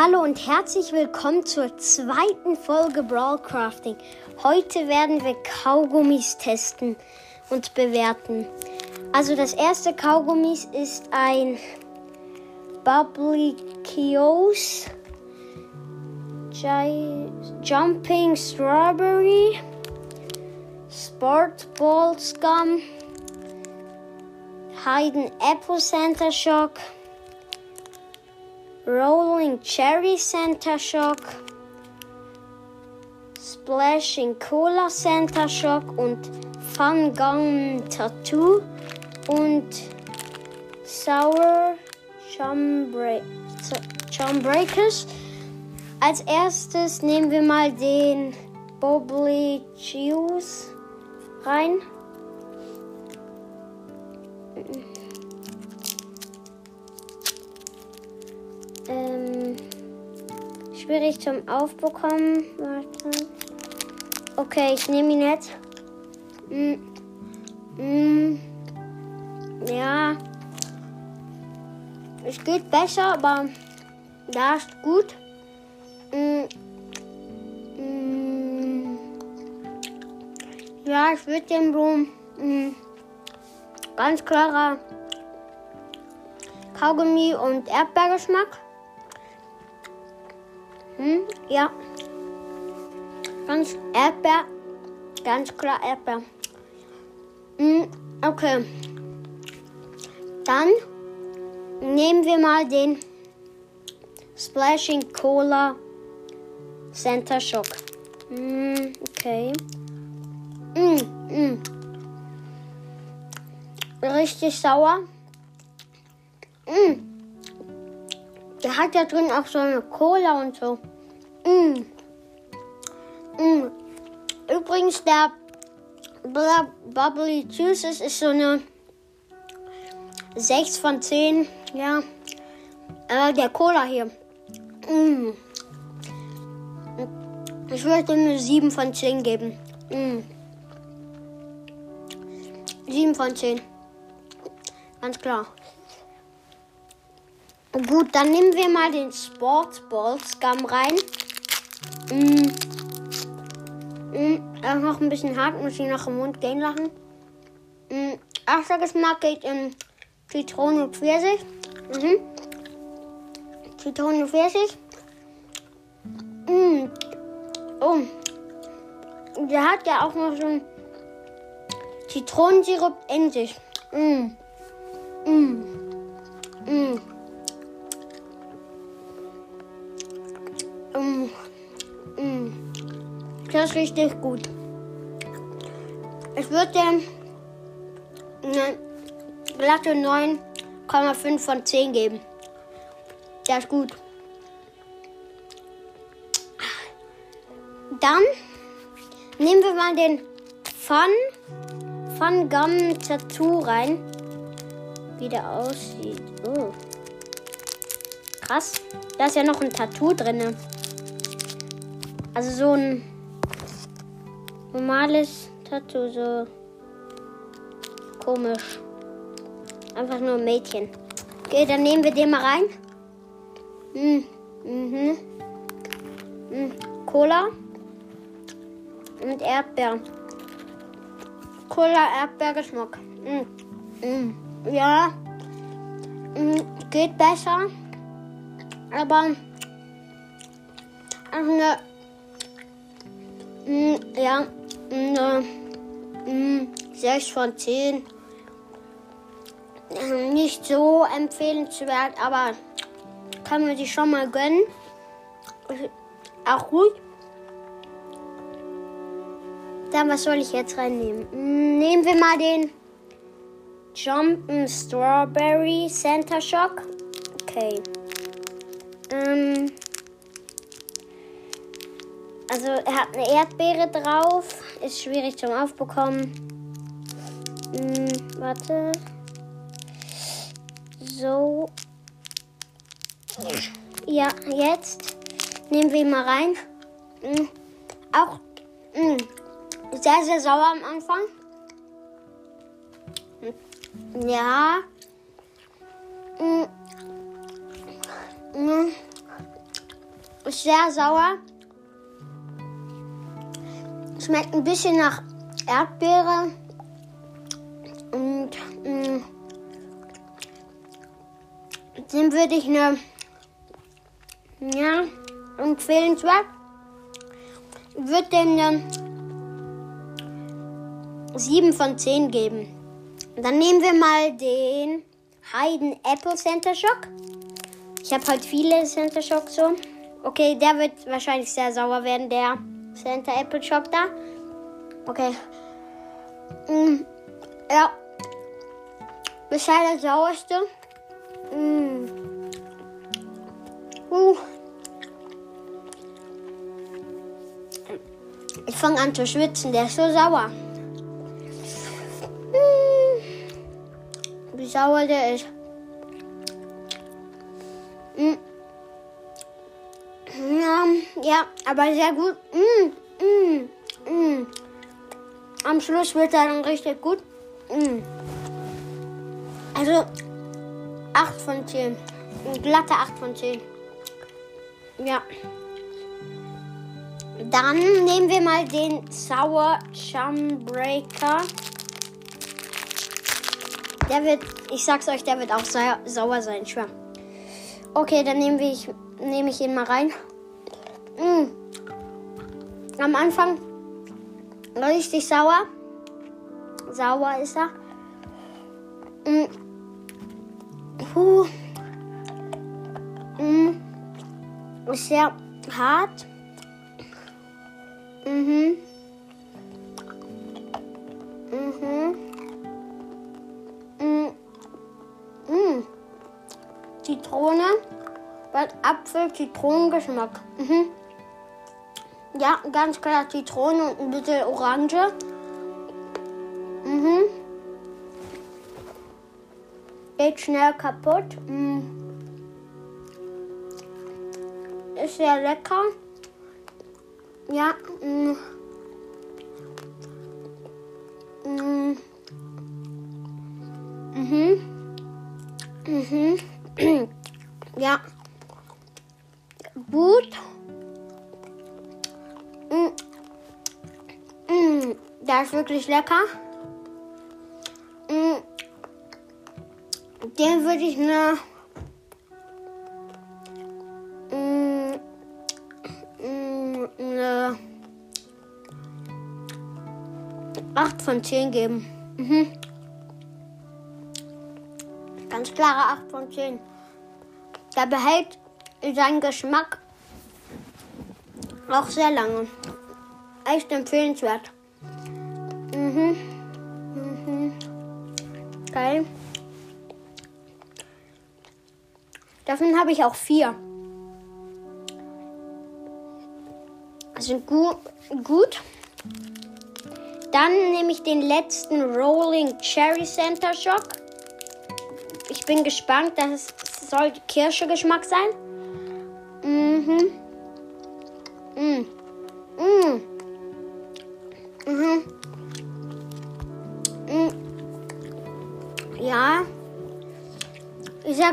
Hallo und herzlich willkommen zur zweiten Folge Brawlcrafting. Heute werden wir Kaugummis testen und bewerten. Also das erste Kaugummis ist ein Bubbly Kios Jumping Strawberry Sport Ball Scum Hayden Apple Center Shock Rolling Cherry Center Shock, Splashing Cola Center Shock und Fun Gum Tattoo und Sour Chumbreakers. Als erstes nehmen wir mal den Bubbly Juice rein. Ähm, schwierig zum Aufbekommen. Warte. Okay, ich nehme ihn jetzt. Mm, mm, ja. Es geht besser, aber da ist gut. Mm, ja, ich würde den Blumen ganz klarer Kaugummi und Erdbeergeschmack. Hm, ja. Ganz Erdbeer. Ganz klar Erdbeer. Hm, okay. Dann nehmen wir mal den Splashing Cola Center Shock. Hm, okay. Hm. Richtig sauer. Hm. Der hat ja drin auch so eine Cola und so. Mm. Mm. Übrigens, der Bubbly Juices ist so eine 6 von 10. Ja. Aber der Cola hier. Mm. Ich würde eine 7 von 10 geben. Mm. 7 von 10. Ganz klar. Gut, dann nehmen wir mal den Sportball Scum rein. Mm. Mm. Auch noch ein bisschen hart, muss ich nach dem Mund gehen lassen. Mm. Erster Geschmack geht in Zitrone und Pfirsich. Mhm. Zitrone und Pfirsich. Mm. Oh. Der hat ja auch noch so einen Zitronensirup in sich. Mm. Mm. Mm. Mm. Mm. Das ist richtig gut. Ich würde eine glatte 9,5 von 10 geben. Der ist gut. Dann nehmen wir mal den Fun, Fun Gum Tattoo rein. Wie der aussieht. Oh. Krass. Da ist ja noch ein Tattoo drin. Also so ein normales Tattoo, so komisch. Einfach nur ein Mädchen. Okay, dann nehmen wir den mal rein. Mm, mhm. Mm, Cola und Erdbeer. Cola, Erdbeergeschmack. Mm, mm, ja, mm, geht besser. Aber mm, ja, eine mm, 6 von 10. Nicht so empfehlenswert, aber kann man sich schon mal gönnen. Auch gut. Dann, was soll ich jetzt reinnehmen? Nehmen wir mal den Jumpen Strawberry Center Shock. Okay. Ähm, also er hat eine Erdbeere drauf. Ist schwierig zum Aufbekommen. Hm, warte. So. Ja, jetzt nehmen wir ihn mal rein. Hm, auch hm, sehr, sehr sauer am Anfang. Hm, ja. Hm, Ist sehr sauer. Schmeckt ein bisschen nach Erdbeere. Und mh, mm, dem würde ich eine ja, empfehlenswert. Würde dem eine 7 von 10 geben. Dann nehmen wir mal den Hayden Apple Center Shock. Ich habe heute viele Center Shock so. Okay, der wird wahrscheinlich sehr sauer werden, der Center Apple Shock da. Okay. Mm, ja. Bisher der sauerste. Mm. Uh. Ich fange an zu schwitzen, der ist so sauer. wie sauer der ist. Aber sehr gut. Mm, mm, mm. Am Schluss wird er dann richtig gut. Mm. Also 8 von 10. Eine glatte 8 von 10. Ja. Dann nehmen wir mal den Sour Chum Breaker. Der wird, ich sag's euch, der wird auch sa sauer sein, schwer. Okay, dann nehme ich, nehme ich ihn mal rein. Mm. Am Anfang richtig sauer. Sauer ist er. Mm. Puh. Mm. Ist sehr hart. Mhm. Mhm. Zitrone, weil Apfel, Zitronengeschmack. Mhm. Ja, ganz klar Zitrone und ein bisschen Orange. Mhm. Geht schnell kaputt. Mhm. Ist sehr lecker. Ja. Mhm. Mhm. Mhm. Mhm. ja. Gut. Mm. Mm. Der ist wirklich lecker. Mm. Den würde ich eine, mm, mm, eine 8 von 10 geben. Mhm. Ganz klare 8 von 10. Der behält seinen Geschmack auch sehr lange. Echt empfehlenswert. Mhm. Mhm. Geil. Davon habe ich auch vier. Also gu gut. Dann nehme ich den letzten Rolling Cherry Center Shock. Ich bin gespannt, das soll Kirschegeschmack sein. Mhm.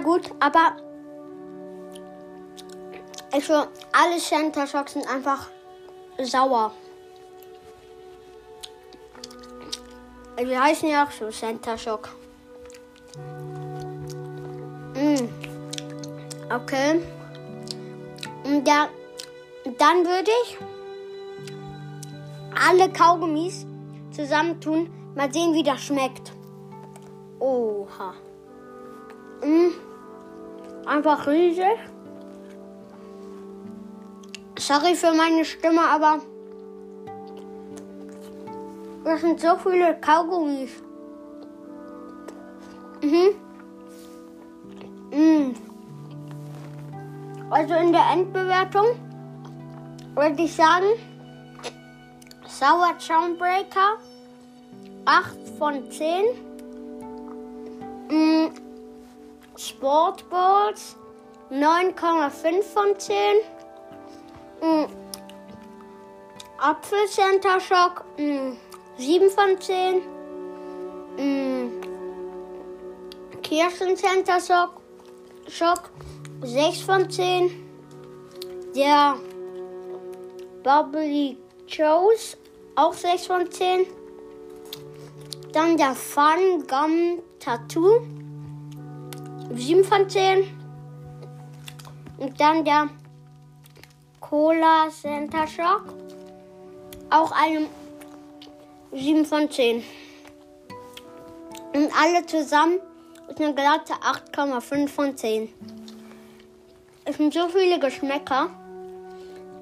Gut, aber also alle Center Shocks sind einfach sauer. Die heißen ja auch so Center Shock. Mm. Okay. Und ja, dann würde ich alle Kaugummis zusammentun. Mal sehen, wie das schmeckt. Oha. Mm. Einfach riesig. Sorry für meine Stimme, aber das sind so viele Kaugummis. Mhm. Mm. Also in der Endbewertung würde ich sagen, Sour Breaker 8 von 10. Mm. Sportballs 9,5 von 10. Mm. Apfel Center Shock mm. 7 von 10. Mm. Kirschen Center Shock Schock 6 von 10. Der Bubbly Joes, auch 6 von 10. Dann der Fun Gum Tattoo, 7 von 10. Und dann der Cola Center Shock, auch eine 7 von 10. Und alle zusammen ist eine glatte 8,5 von 10. Es sind so viele Geschmäcker.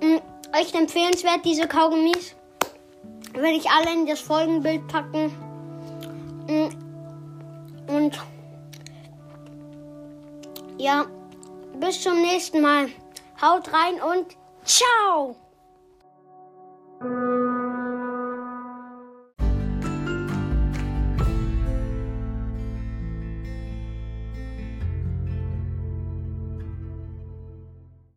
Mm, Echt empfehlenswert, diese Kaugummis. Werde ich alle in das Folgenbild packen. Mm, ja, bis zum nächsten Mal. Haut rein und ciao!